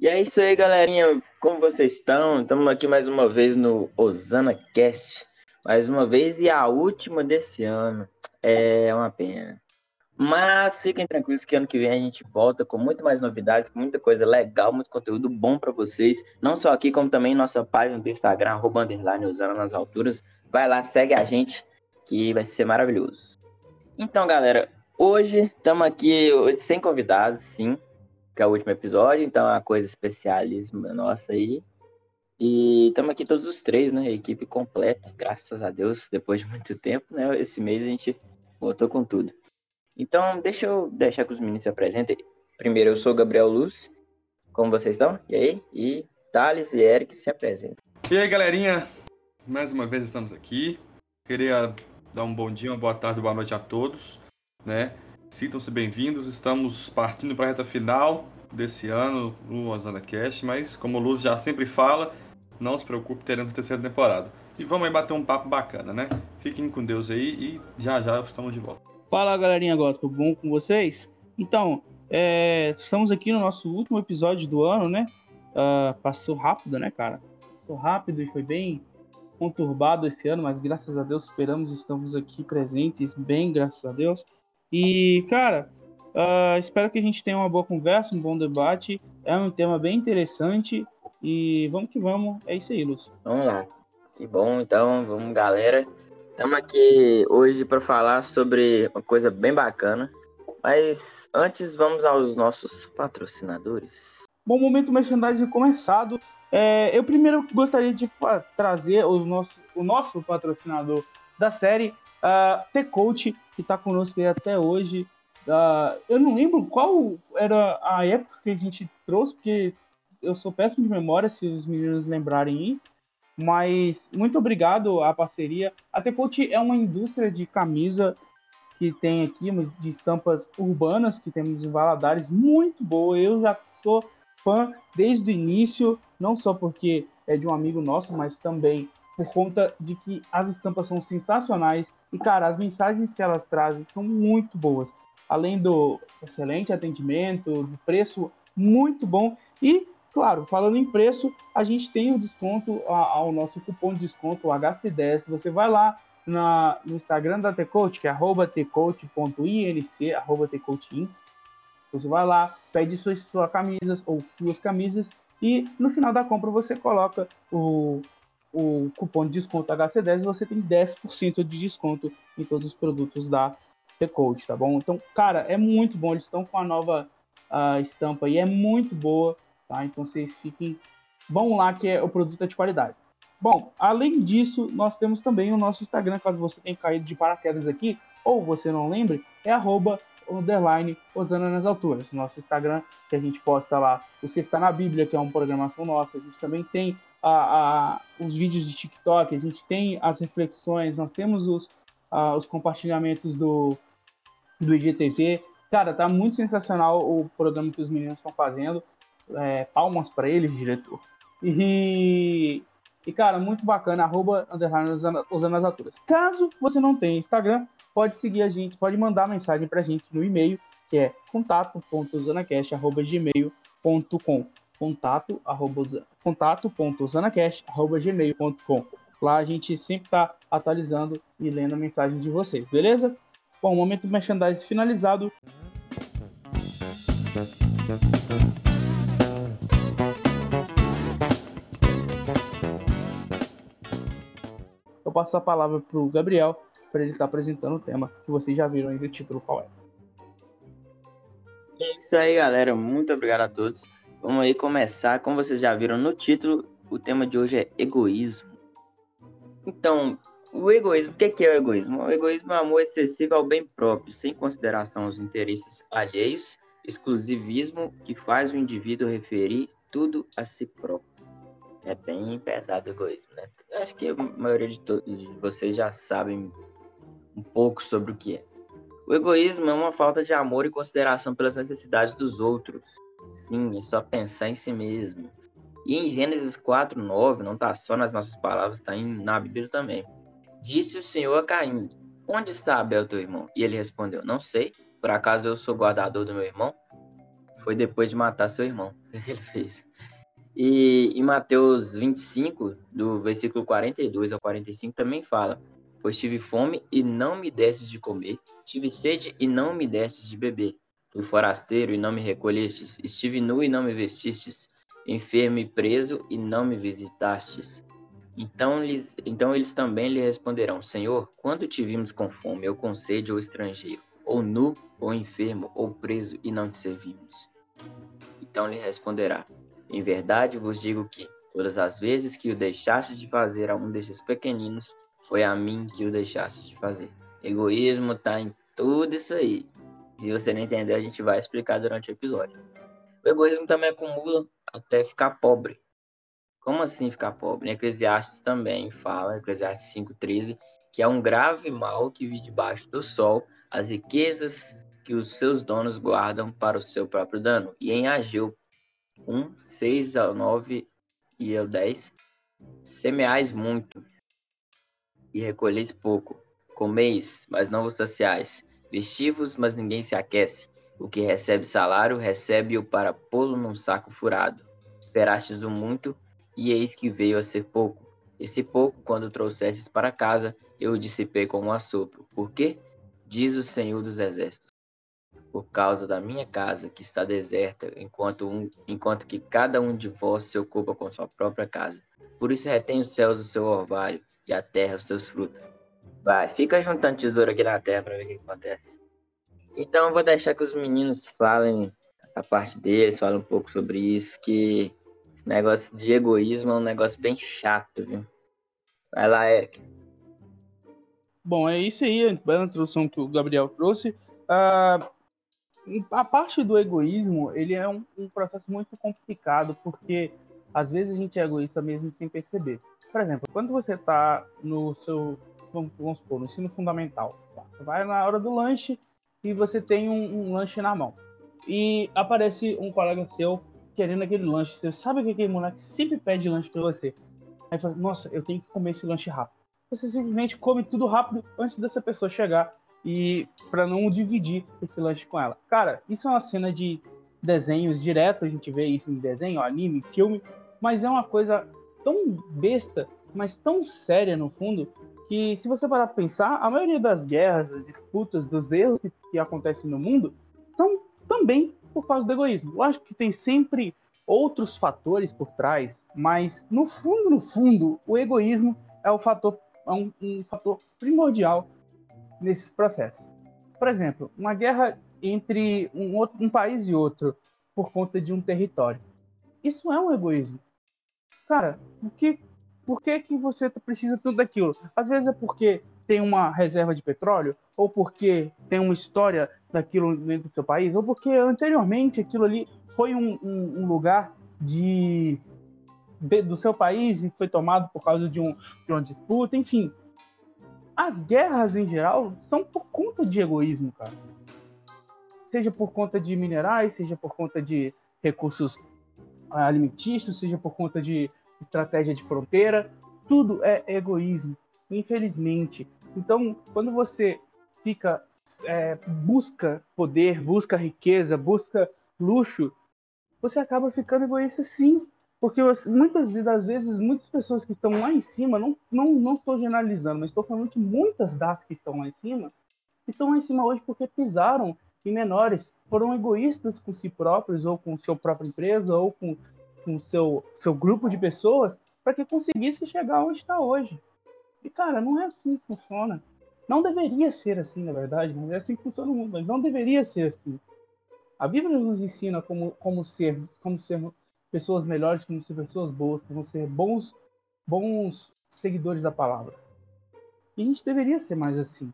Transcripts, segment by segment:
E é isso aí, galerinha. Como vocês estão? Estamos aqui mais uma vez no Osana Cast. Mais uma vez e a última desse ano. É uma pena. Mas fiquem tranquilos que ano que vem a gente volta com muito mais novidades, com muita coisa legal, muito conteúdo bom para vocês. Não só aqui, como também nossa página do Instagram, arroba nas alturas. Vai lá, segue a gente, que vai ser maravilhoso. Então, galera, hoje estamos aqui sem convidados, sim, que é o último episódio, então é uma coisa especialíssima nossa aí. E estamos aqui todos os três, né? Equipe completa, graças a Deus, depois de muito tempo, né? Esse mês a gente voltou com tudo. Então, deixa eu deixar que os meninos se apresentem. Primeiro, eu sou o Gabriel Luz. Como vocês estão? E aí? E Thales e Eric se apresentam. E aí, galerinha? Mais uma vez estamos aqui. Queria dar um bom dia, uma boa tarde, boa noite a todos, né? Sintam-se bem-vindos. Estamos partindo para a reta final desse ano no Cast, mas como o Luz já sempre fala, não se preocupe, teremos a terceira temporada. E vamos aí bater um papo bacana, né? Fiquem com Deus aí e já já estamos de volta. Fala galerinha gospel, bom com vocês? Então, é, estamos aqui no nosso último episódio do ano, né? Uh, passou rápido, né, cara? Passou rápido e foi bem conturbado esse ano, mas graças a Deus esperamos estamos aqui presentes, bem, graças a Deus. E, cara, uh, espero que a gente tenha uma boa conversa, um bom debate. É um tema bem interessante e vamos que vamos. É isso aí, Lúcio. Vamos lá. Que bom, então, vamos, galera. Estamos aqui hoje para falar sobre uma coisa bem bacana. Mas antes, vamos aos nossos patrocinadores. Bom, momento merchandising começado. É, eu primeiro gostaria de trazer o nosso, o nosso patrocinador da série, uh, T-Coach, que está conosco até hoje. Uh, eu não lembro qual era a época que a gente trouxe, porque eu sou péssimo de memória, se os meninos lembrarem aí. Mas muito obrigado à parceria. A Tecote é uma indústria de camisa que tem aqui, de estampas urbanas, que temos em Valadares, muito boa. Eu já sou fã desde o início, não só porque é de um amigo nosso, mas também por conta de que as estampas são sensacionais e, cara, as mensagens que elas trazem são muito boas. Além do excelente atendimento, do preço muito bom e Claro, falando em preço, a gente tem o desconto ao nosso cupom de desconto, o HC10. Você vai lá na, no Instagram da Tcoach, que é tcoach.inc, arroba tcoachinc. Você vai lá, pede suas, suas camisas ou suas camisas e no final da compra você coloca o, o cupom de desconto HC10 e você tem 10% de desconto em todos os produtos da Tcoach, tá bom? Então, cara, é muito bom. Eles estão com a nova uh, estampa e é muito boa. Tá? Então vocês fiquem. Vão lá que é, o produto é de qualidade. Bom, além disso, nós temos também o nosso Instagram, caso você tenha caído de paraquedas aqui, ou você não lembre, é arroba underline Osana nas alturas. Nosso Instagram, que a gente posta lá o Está na Bíblia, que é uma programação nossa. A gente também tem a, a, os vídeos de TikTok, a gente tem as reflexões, nós temos os, a, os compartilhamentos do, do IGTV. Cara, tá muito sensacional o programa que os meninos estão fazendo. É, palmas para eles, diretor. E, e, cara, muito bacana, arroba, underline, usando as alturas. Caso você não tenha Instagram, pode seguir a gente, pode mandar mensagem pra gente no e-mail, que é contato.zanacast.gmail.com contato, arroba, contato.zanacast.gmail.com Lá a gente sempre tá atualizando e lendo a mensagem de vocês, beleza? Bom, momento merchandising finalizado. Passo a palavra para o Gabriel para ele estar apresentando o tema que vocês já viram aí do título qual é. É isso aí, galera. Muito obrigado a todos. Vamos aí começar. Como vocês já viram no título, o tema de hoje é egoísmo. Então, o egoísmo, o que é o egoísmo? O egoísmo é o amor excessivo ao bem próprio, sem consideração aos interesses alheios, exclusivismo que faz o indivíduo referir tudo a si próprio. É bem pesado o egoísmo, né? Acho que a maioria de, de vocês já sabem um pouco sobre o que é. O egoísmo é uma falta de amor e consideração pelas necessidades dos outros. Sim, é só pensar em si mesmo. E em Gênesis 4:9 não está só nas nossas palavras, está na Bíblia também. Disse o Senhor a Caim: Onde está Abel, teu irmão? E ele respondeu: Não sei. Por acaso eu sou guardador do meu irmão? Foi depois de matar seu irmão. Que ele fez? E em Mateus 25, do versículo 42 ao 45, também fala: Pois tive fome e não me destes de comer, tive sede e não me destes de beber. Fui forasteiro e não me recolhestes, estive nu e não me vestistes, enfermo e preso e não me visitastes. Então eles, então eles também lhe responderão: Senhor, quando te vimos com fome, ou com sede, ou estrangeiro, ou nu, ou enfermo, ou preso, e não te servimos? Então lhe responderá: Em verdade vos digo que, todas as vezes que o deixaste de fazer a um destes pequeninos, foi a mim que o deixaste de fazer. Egoísmo está em tudo isso aí. Se você não entender, a gente vai explicar durante o episódio. O egoísmo também acumula até ficar pobre. Como assim ficar pobre? Eclesiastes também fala, Eclesiastes 5,13, que é um grave mal que vive debaixo do sol as riquezas que os seus donos guardam para o seu próprio dano. E em Ageu 1, 6 ao 9 e ao 10, semeais muito e recolheis pouco, comeis, mas não vos saciais, vestivos, mas ninguém se aquece. O que recebe salário, recebe-o para pô-lo num saco furado. Esperastes o muito, e eis que veio a ser pouco. Esse pouco, quando trouxestes para casa, eu o dissipei com um assopro. Por quê? Diz o Senhor dos Exércitos. Por causa da minha casa, que está deserta, enquanto, um, enquanto que cada um de vós se ocupa com sua própria casa. Por isso retém os céus o seu orvalho, e a terra os seus frutos. Vai, fica juntando tesouro aqui na terra para ver o que acontece. Então eu vou deixar que os meninos falem a parte deles, falem um pouco sobre isso, que negócio de egoísmo é um negócio bem chato, viu? Vai lá, Eric. Bom, é isso aí, a introdução que o Gabriel trouxe. Uh, a parte do egoísmo, ele é um, um, processo muito complicado, porque às vezes a gente é egoísta mesmo sem perceber. Por exemplo, quando você está no seu, vamos, supor, no ensino fundamental, tá? você vai na hora do lanche e você tem um, um lanche na mão. E aparece um colega seu querendo aquele lanche. Você sabe que aquele moleque sempre pede lanche para você. Aí fala, nossa, eu tenho que comer esse lanche rápido. Você simplesmente come tudo rápido antes dessa pessoa chegar e para não dividir esse lanche com ela. Cara, isso é uma cena de desenhos direto, a gente vê isso em desenho, anime, filme, mas é uma coisa tão besta, mas tão séria no fundo, que se você parar para pensar, a maioria das guerras, das disputas, dos erros que, que acontecem no mundo são também por causa do egoísmo. Eu acho que tem sempre outros fatores por trás, mas no fundo, no fundo, o egoísmo é o fator, é um, um fator primordial nesses processos. Por exemplo, uma guerra entre um, outro, um país e outro por conta de um território. Isso é um egoísmo. Cara, por que, por que, que você precisa tudo daquilo? Às vezes é porque tem uma reserva de petróleo, ou porque tem uma história daquilo dentro do seu país, ou porque anteriormente aquilo ali foi um, um, um lugar de, de, do seu país e foi tomado por causa de, um, de uma disputa, enfim. As guerras em geral são por conta de egoísmo, cara. Seja por conta de minerais, seja por conta de recursos ah, alimentícios, seja por conta de estratégia de fronteira, tudo é egoísmo, infelizmente. Então, quando você fica é, busca poder, busca riqueza, busca luxo, você acaba ficando egoísta sim. Porque muitas das vezes, muitas pessoas que estão lá em cima, não, não, não estou generalizando, mas estou falando que muitas das que estão lá em cima, estão lá em cima hoje porque pisaram em menores, foram egoístas com si próprios, ou com sua própria empresa, ou com o seu, seu grupo de pessoas, para que conseguisse chegar onde está hoje. E, cara, não é assim que funciona. Não deveria ser assim, na verdade, mas é assim que funciona o mundo, mas não deveria ser assim. A Bíblia nos ensina como, como sermos, como sermos pessoas melhores, como ser pessoas boas, como ser bons, bons seguidores da palavra. E a gente deveria ser mais assim.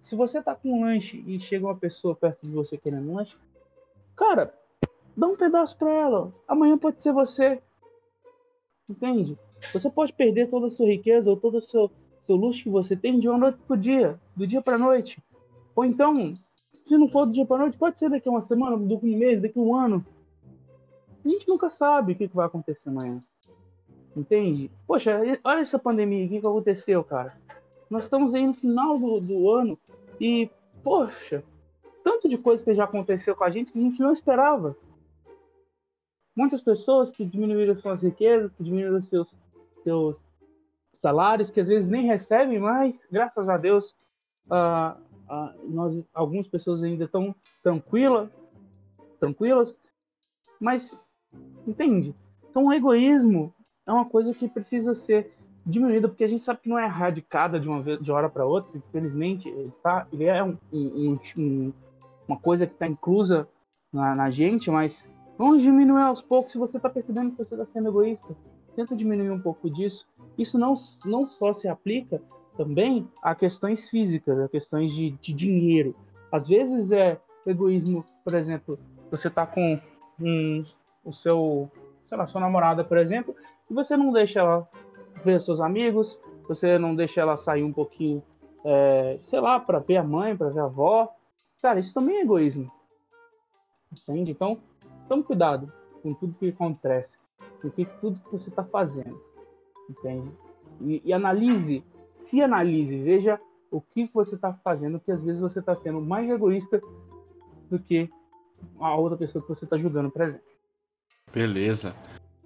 Se você tá com um lanche e chega uma pessoa perto de você querendo um lanche, cara, dá um pedaço para ela. Amanhã pode ser você. Entende? Você pode perder toda a sua riqueza ou todo o seu, seu luxo que você tem de uma noite pro dia, do dia para noite. Ou então, se não for do dia para noite, pode ser daqui a uma semana, daqui a um mês, daqui a um ano. A gente nunca sabe o que, vai acontecer amanhã. Entende? Poxa, olha essa pandemia, o que, que aconteceu, cara? Nós estamos aí no final do, do ano e, poxa, tanto de coisa que já aconteceu com a gente que a gente não esperava. Muitas pessoas que diminuíram suas riquezas, que diminuíram seus, seus salários, que às vezes nem recebem mais, graças a Deus, uh, uh, nós, algumas pessoas ainda estão tranquila, tranquilas, mas entende? Então o egoísmo é uma coisa que precisa ser diminuída, porque a gente sabe que não é erradicada de uma, vez, de hora para outra, infelizmente, ele, tá, ele é um, um, um, uma coisa que está inclusa na, na, gente, mas vamos diminuir aos poucos se você está percebendo que você está sendo egoísta. Tenta diminuir um pouco disso. Isso não, não só se aplica também a questões físicas, a questões de, de dinheiro. Às vezes é egoísmo, por exemplo, você está com um, o seu, sei lá, sua namorada, por exemplo, e você não deixa ela ver seus amigos, você não deixa ela sair um pouquinho, é, sei lá, para ver a mãe, para ver a avó. Cara, isso também é egoísmo. Entende? Então, tome cuidado com tudo que acontece, com tudo que você está fazendo. Entende? E, e, analise, se analise, veja o que você está fazendo, que às vezes você está sendo mais egoísta do que a outra pessoa que você está julgando, por exemplo. Beleza.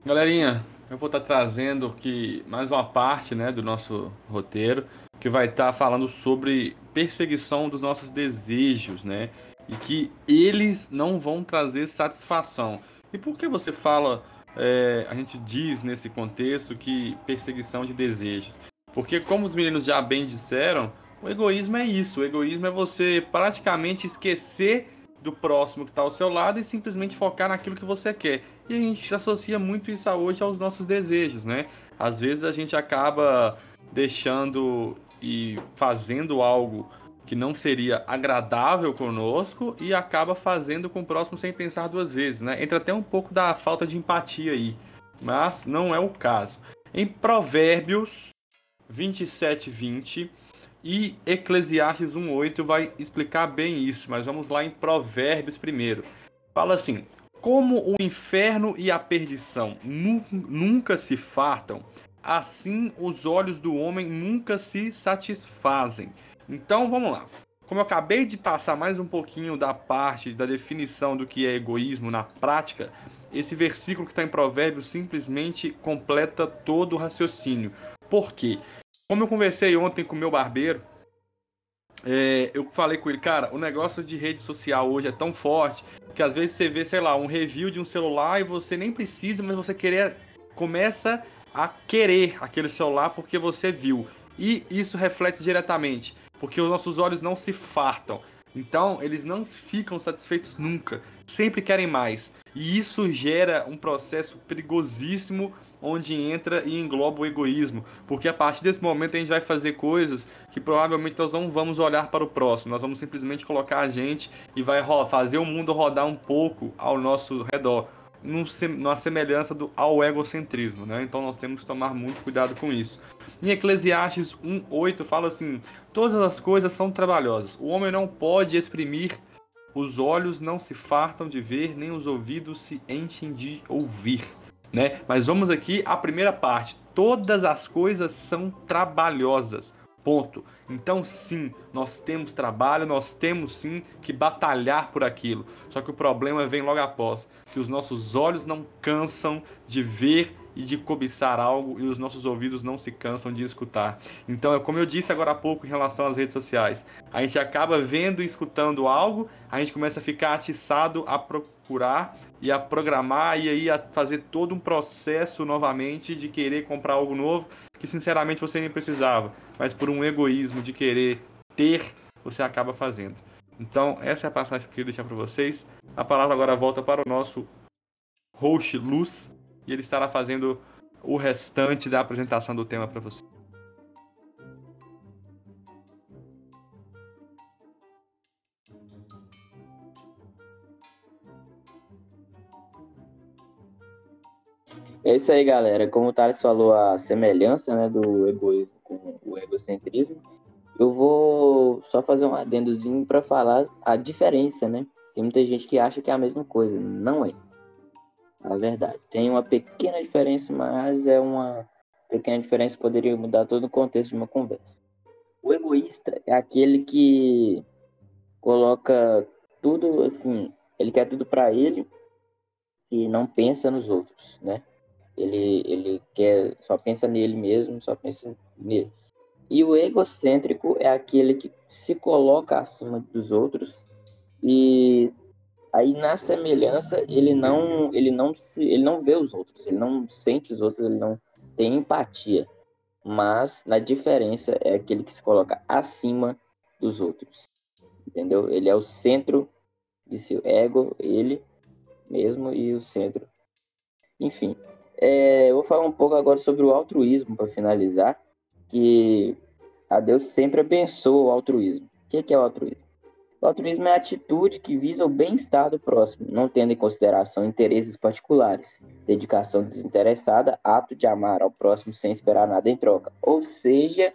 Galerinha, eu vou estar tá trazendo aqui mais uma parte né, do nosso roteiro que vai estar tá falando sobre perseguição dos nossos desejos, né? E que eles não vão trazer satisfação. E por que você fala, é, a gente diz nesse contexto que perseguição de desejos? Porque, como os meninos já bem disseram, o egoísmo é isso. O egoísmo é você praticamente esquecer do próximo que está ao seu lado e simplesmente focar naquilo que você quer. E a gente associa muito isso hoje aos nossos desejos, né? Às vezes a gente acaba deixando e fazendo algo que não seria agradável conosco e acaba fazendo com o próximo sem pensar duas vezes, né? Entra até um pouco da falta de empatia aí, mas não é o caso. Em Provérbios 27, 20, e Eclesiastes 1:8 vai explicar bem isso, mas vamos lá em Provérbios primeiro. Fala assim: Como o inferno e a perdição nunca se fartam, assim os olhos do homem nunca se satisfazem. Então vamos lá. Como eu acabei de passar mais um pouquinho da parte da definição do que é egoísmo na prática, esse versículo que está em Provérbios simplesmente completa todo o raciocínio. Por quê? Como eu conversei ontem com o meu barbeiro, é, eu falei com ele, cara, o negócio de rede social hoje é tão forte que às vezes você vê, sei lá, um review de um celular e você nem precisa, mas você querer começa a querer aquele celular porque você viu. E isso reflete diretamente, porque os nossos olhos não se fartam. Então, eles não ficam satisfeitos nunca, sempre querem mais. E isso gera um processo perigosíssimo onde entra e engloba o egoísmo, porque a partir desse momento a gente vai fazer coisas que provavelmente nós não vamos olhar para o próximo, nós vamos simplesmente colocar a gente e vai fazer o mundo rodar um pouco ao nosso redor, numa semelhança do, ao egocentrismo, né? Então nós temos que tomar muito cuidado com isso. Em Eclesiastes 1:8 fala assim: Todas as coisas são trabalhosas. O homem não pode exprimir os olhos não se fartam de ver, nem os ouvidos se enchem de ouvir né? Mas vamos aqui à primeira parte. Todas as coisas são trabalhosas. Ponto. Então, sim, nós temos trabalho, nós temos sim que batalhar por aquilo. Só que o problema vem logo após, que os nossos olhos não cansam de ver e de cobiçar algo e os nossos ouvidos não se cansam de escutar. Então, é como eu disse agora há pouco em relação às redes sociais, a gente acaba vendo e escutando algo, a gente começa a ficar atiçado a procurar e a programar e aí a fazer todo um processo novamente de querer comprar algo novo que sinceramente você nem precisava, mas por um egoísmo de querer ter, você acaba fazendo. Então, essa é a passagem que eu queria deixar para vocês. A palavra agora volta para o nosso host Luz e ele estará fazendo o restante da apresentação do tema para você. É isso aí, galera. Como o Thales falou, a semelhança né, do egoísmo com o egocentrismo, eu vou só fazer um adendozinho para falar a diferença, né? Tem muita gente que acha que é a mesma coisa. Não é. A verdade. Tem uma pequena diferença, mas é uma pequena diferença que poderia mudar todo o contexto de uma conversa. O egoísta é aquele que coloca tudo assim, ele quer tudo para ele e não pensa nos outros, né? Ele, ele quer, só pensa nele mesmo, só pensa nele. E o egocêntrico é aquele que se coloca acima dos outros e aí na semelhança ele não ele não se ele não vê os outros, ele não sente os outros, ele não tem empatia. Mas na diferença é aquele que se coloca acima dos outros. Entendeu? Ele é o centro de seu ego, ele mesmo e o centro. Enfim, é, eu vou falar um pouco agora sobre o altruísmo para finalizar, que a Deus sempre abençoa o altruísmo. O que é o altruísmo? O altruísmo é a atitude que visa o bem-estar do próximo, não tendo em consideração interesses particulares, dedicação desinteressada, ato de amar ao próximo sem esperar nada em troca. Ou seja,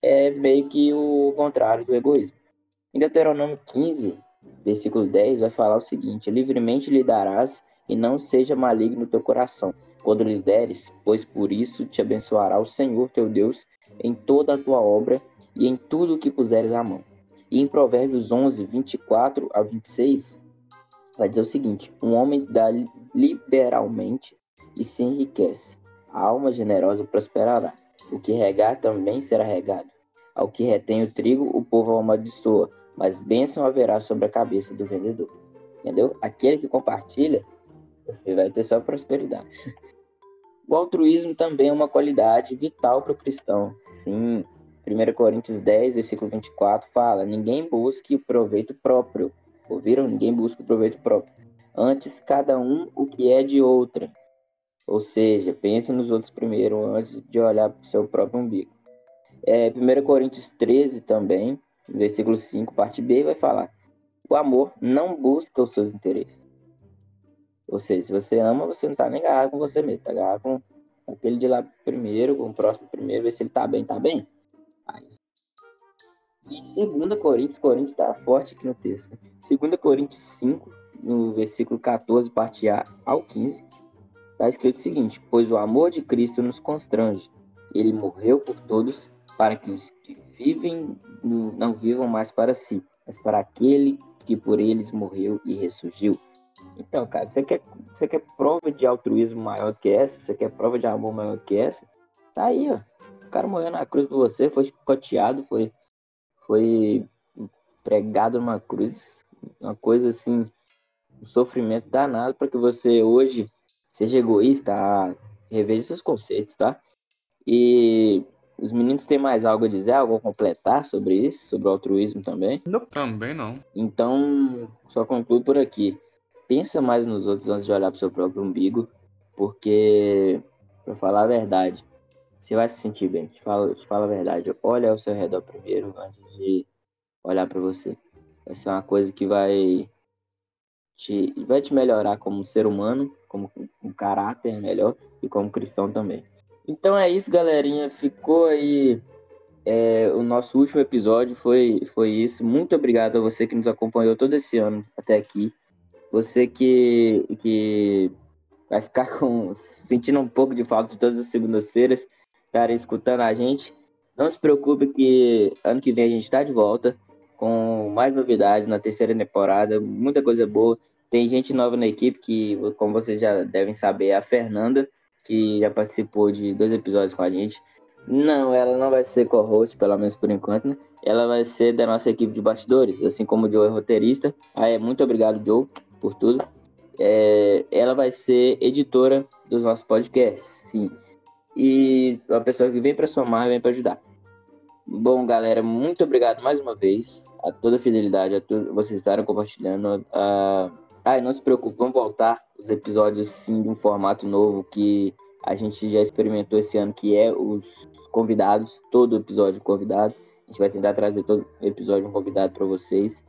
é meio que o contrário do egoísmo. Em Deuteronômio 15, versículo 10, vai falar o seguinte: Livremente lhe darás e não seja maligno teu coração, quando lhe deres, pois por isso te abençoará o Senhor teu Deus em toda a tua obra e em tudo o que puseres à mão. E em Provérbios 11, 24 a 26, vai dizer o seguinte: Um homem dá liberalmente e se enriquece. A alma generosa prosperará. O que regar também será regado. Ao que retém o trigo, o povo amaldiçoa, mas bênção haverá sobre a cabeça do vendedor. Entendeu? Aquele que compartilha, você vai ter só prosperidade. O altruísmo também é uma qualidade vital para o cristão. Sim, 1 Coríntios 10, versículo 24 fala: Ninguém busque o proveito próprio. Ouviram? Ninguém busca o proveito próprio. Antes, cada um o que é de outra. Ou seja, pense nos outros primeiro antes de olhar para o seu próprio umbigo. É, 1 Coríntios 13 também, versículo 5, parte B, vai falar: O amor não busca os seus interesses. Ou seja, se você ama, você não está nem agarrado com você mesmo, está agarrado com aquele de lá primeiro, com o próximo primeiro, ver se ele está bem, está bem. E 2 Coríntios, Coríntios está forte aqui no texto. 2 Coríntios 5, no versículo 14, parte A ao 15, está escrito o seguinte: Pois o amor de Cristo nos constrange. Ele morreu por todos, para que os que vivem não vivam mais para si, mas para aquele que por eles morreu e ressurgiu. Então, cara, você quer, você quer prova de altruísmo maior que essa? Você quer prova de amor maior que essa? Tá aí, ó. O cara morreu na cruz por você, foi chicoteado, foi, foi pregado numa cruz, uma coisa assim, um sofrimento danado para que você hoje seja egoísta, ah, reveja seus conceitos, tá? E os meninos têm mais algo a dizer, algo a completar sobre isso, sobre o altruísmo também? Não. Também não. Então, só concluo por aqui. Pensa mais nos outros antes de olhar para o seu próprio umbigo, porque, para falar a verdade, você vai se sentir bem. Te fala, te fala a verdade. Olha ao seu redor primeiro antes de olhar para você. Vai ser uma coisa que vai te, vai te melhorar como ser humano, como um caráter melhor e como cristão também. Então é isso, galerinha. Ficou aí é, o nosso último episódio. Foi, foi isso. Muito obrigado a você que nos acompanhou todo esse ano até aqui. Você que, que vai ficar com sentindo um pouco de falta de todas as segundas-feiras estarem escutando a gente. Não se preocupe que ano que vem a gente está de volta com mais novidades na terceira temporada, muita coisa boa. Tem gente nova na equipe que, como vocês já devem saber, é a Fernanda, que já participou de dois episódios com a gente. Não, ela não vai ser co-host, pelo menos por enquanto, né? Ela vai ser da nossa equipe de bastidores, assim como o Joe é roteirista. Ah, é, muito obrigado, Joe, por tudo. É, ela vai ser editora dos nossos podcasts, sim e uma pessoa que vem para somar, vem para ajudar. Bom, galera, muito obrigado mais uma vez a toda a fidelidade, a todos vocês estarem compartilhando. Uh... Ah, não se preocupe, vamos voltar os episódios sim de um formato novo que a gente já experimentou esse ano, que é os convidados, todo episódio convidado. A gente vai tentar trazer todo episódio um convidado para vocês,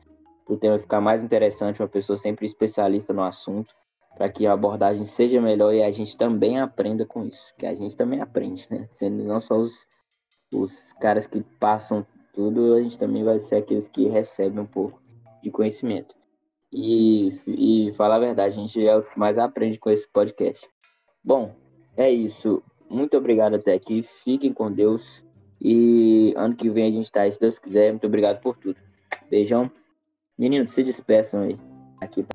para o tema ficar mais interessante, uma pessoa sempre especialista no assunto para que a abordagem seja melhor e a gente também aprenda com isso, que a gente também aprende, né? Sendo não só os, os caras que passam tudo, a gente também vai ser aqueles que recebem um pouco de conhecimento. E, e falar a verdade, a gente é os que mais aprende com esse podcast. Bom, é isso. Muito obrigado até aqui. Fiquem com Deus. E ano que vem a gente tá aí, se Deus quiser. Muito obrigado por tudo. Beijão. Meninos, se despeçam aí. Aqui.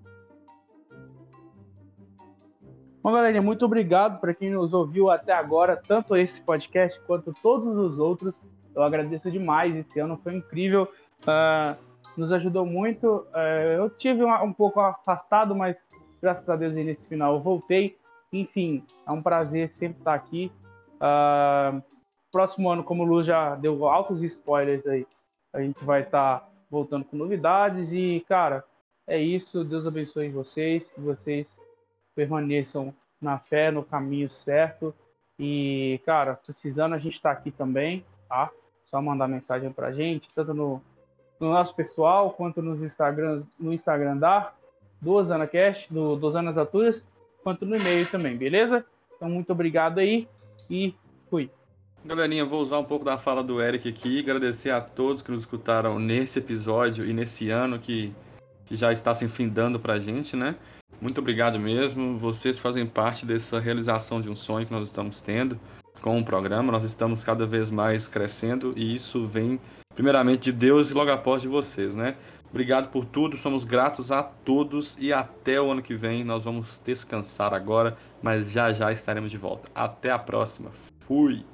Bom, galerinha, muito obrigado para quem nos ouviu até agora, tanto esse podcast quanto todos os outros. Eu agradeço demais. Esse ano foi incrível. Uh, nos ajudou muito. Uh, eu tive um, um, pouco afastado, mas graças a Deus nesse final eu voltei. Enfim, é um prazer sempre estar aqui. Uh, próximo ano, como o Lu já deu altos spoilers aí, a gente vai estar voltando com novidades. E, cara, é isso. Deus abençoe vocês. Que vocês permaneçam na fé, no caminho certo. E, cara, precisando, a gente está aqui também, tá? Só mandar mensagem pra gente, tanto no, no nosso pessoal, quanto nos Instagram, no Instagram da do OsanaCast, do, do Osanas Aturas, quanto no e-mail também, beleza? Então, muito obrigado aí e fui. Galerinha, vou usar um pouco da fala do Eric aqui, agradecer a todos que nos escutaram nesse episódio e nesse ano que, que já está se findando pra gente, né? Muito obrigado mesmo. Vocês fazem parte dessa realização de um sonho que nós estamos tendo com o programa. Nós estamos cada vez mais crescendo e isso vem primeiramente de Deus e logo após de vocês, né? Obrigado por tudo, somos gratos a todos e até o ano que vem. Nós vamos descansar agora, mas já já estaremos de volta. Até a próxima. Fui!